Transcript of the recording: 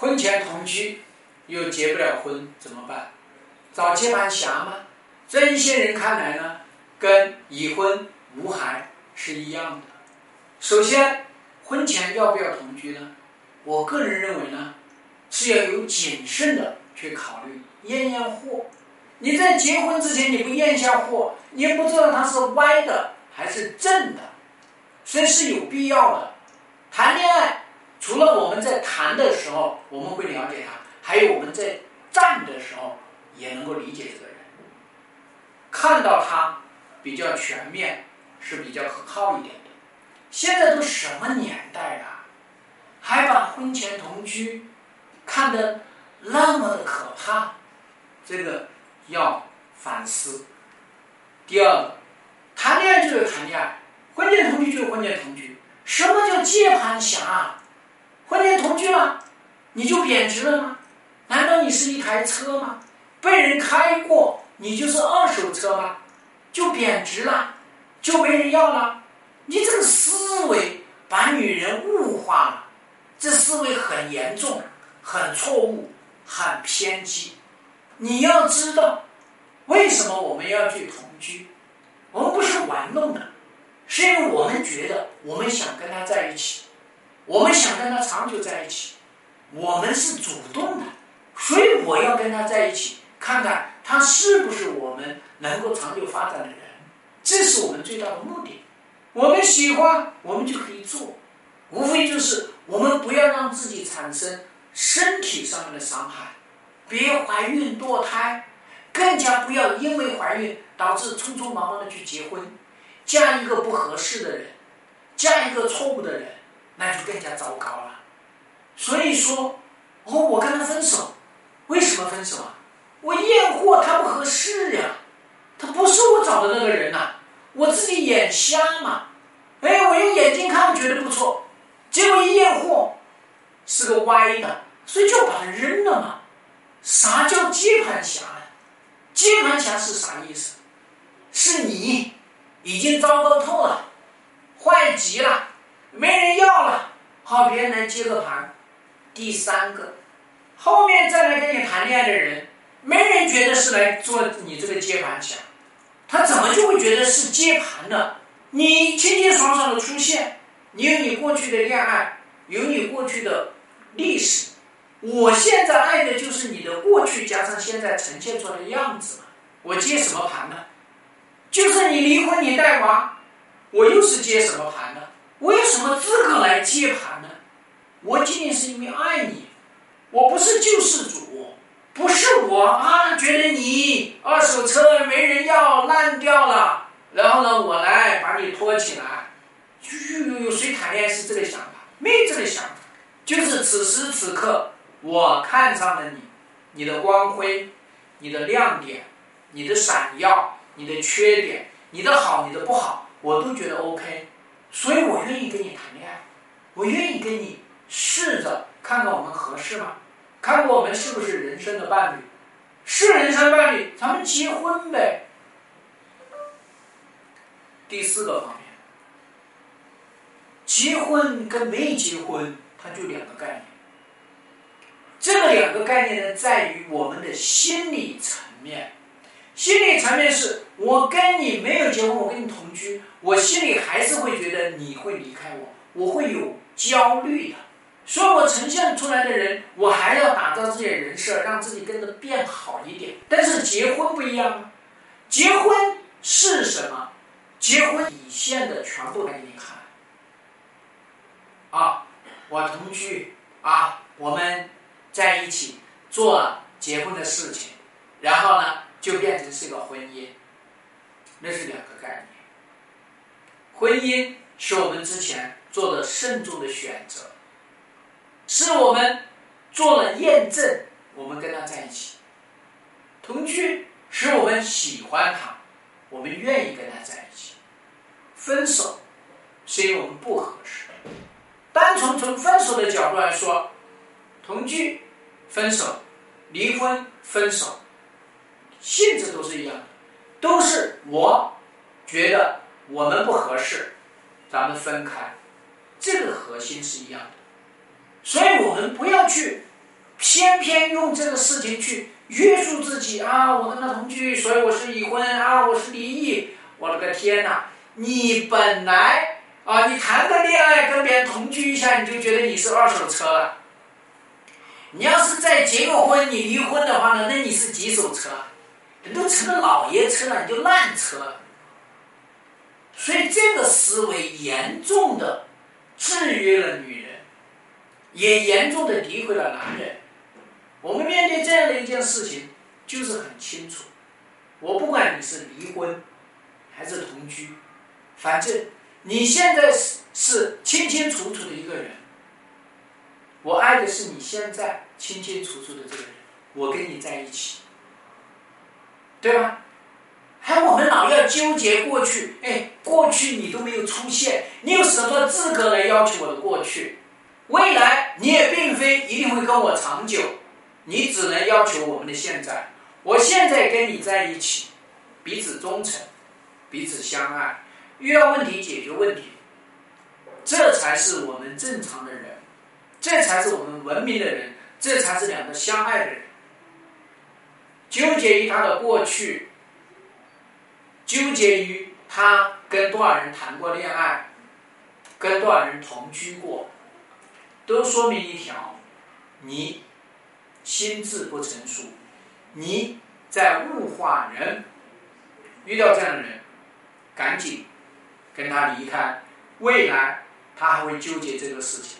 婚前同居又结不了婚怎么办？找接盘侠吗？在一些人看来呢，跟已婚无孩是一样的。首先，婚前要不要同居呢？我个人认为呢，是要有谨慎的去考虑，验验货。你在结婚之前你不验一下货，你也不知道它是歪的还是正的，所以是有必要的。谈恋爱，除了我们在谈的时候我们会了解他，还有我们在站的时候也能够理解这个人。看到他比较全面，是比较可靠一点的。现在都什么年代了，还把婚前同居看得那么的可怕，这个要反思。第二，谈恋爱就是谈恋爱，婚前同居就是婚前同居。什么叫接盘侠？婚前同居了，你就贬值了吗？难道你是一台车吗？被人开过？你就是二手车吗？就贬值了，就没人要了？你这个思维把女人物化了，这思维很严重，很错误，很偏激。你要知道，为什么我们要去同居？我们不是玩弄的，是因为我们觉得我们想跟他在一起，我们想跟他长久在一起，我们是主动的，所以我要跟他在一起。看看他是不是我们能够长久发展的人，这是我们最大的目的。我们喜欢，我们就可以做，无非就是我们不要让自己产生身体上面的伤害，别怀孕堕胎，更加不要因为怀孕导致匆匆忙忙的去结婚，嫁一个不合适的人，嫁一个错误的人，那就更加糟糕了。所以说，哦，我跟他分手，为什么分手啊？我验货，他不合适呀，他不是我找的那个人呐，我自己眼瞎嘛，哎，我用眼睛看觉得不错，结果一验货，是个歪的，所以就把它扔了嘛。啥叫接盘侠呢？接盘侠是啥意思？是你已经糟糕透了，坏极了，没人要了，好别人来接个盘。第三个，后面再来跟你谈恋爱的人。没人觉得是来做你这个接盘侠，他怎么就会觉得是接盘呢？你清清爽爽的出现，你有你过去的恋爱，有你过去的历史，我现在爱的就是你的过去加上现在呈现出来的样子嘛。我接什么盘呢？就是你离婚你带娃，我又是接什么盘呢？我有什么资格来接盘呢？我仅仅是因为爱你，我不是救世主。不是我啊，觉得你二手车没人要，烂掉了，然后呢，我来把你托起来。有有有谁谈恋爱是这个想法？没这个想法，就是此时此刻我看上了你，你的光辉，你的亮点，你的闪耀，你的缺点，你的好，你的不好，我都觉得 OK，所以我愿意跟你谈恋爱，我愿意跟你试着看看我们合适吗？看看我们是不是人生的伴侣？是人生伴侣，咱们结婚呗。第四个方面，结婚跟没结婚，它就两个概念。这个两个概念呢，在于我们的心理层面。心理层面是我跟你没有结婚，我跟你同居，我心里还是会觉得你会离开我，我会有焦虑的。所以我呈现出来的人，我还要打造自己的人设，让自己跟着变好一点。但是结婚不一样啊，结婚是什么？结婚体现的全部给你看。啊，我同居啊，我们在一起做结婚的事情，然后呢，就变成是个婚姻，那是两个概念。婚姻是我们之前做的慎重的选择。是我们做了验证，我们跟他在一起同居，使我们喜欢他，我们愿意跟他在一起。分手是因为我们不合适。单从从分手的角度来说，同居、分手、离婚、分手，性质都是一样的，都是我觉得我们不合适，咱们分开，这个核心是一样的。所以我们不要去偏偏用这个事情去约束自己啊！我跟他同居，所以我是已婚啊！我是离异，我的个天哪！你本来啊，你谈个恋爱跟别人同居一下，你就觉得你是二手车了。你要是再结个婚，你离婚的话呢，那你是几手车？你都成了老爷车了，你就烂车了。所以这个思维严重的制约了女人，也严重的诋毁了男人。我们面对这样的一件事情，就是很清楚。我不管你是离婚还是同居，反正你现在是是清清楚楚的一个人。我爱的是你现在清清楚楚的这个人，我跟你在一起，对吧？还我们老要纠结过去，哎，过去你都没有出现，你有什么资格来要求我的过去？未来你也并非一定会跟我长久，你只能要求我们的现在。我现在跟你在一起，彼此忠诚，彼此相爱，遇到问题解决问题，这才是我们正常的人，这才是我们文明的人，这才是两个相爱的人。纠结于他的过去。纠结于他跟多少人谈过恋爱，跟多少人同居过，都说明一条：你心智不成熟，你在物化人。遇到这样的人，赶紧跟他离开。未来他还会纠结这个事情。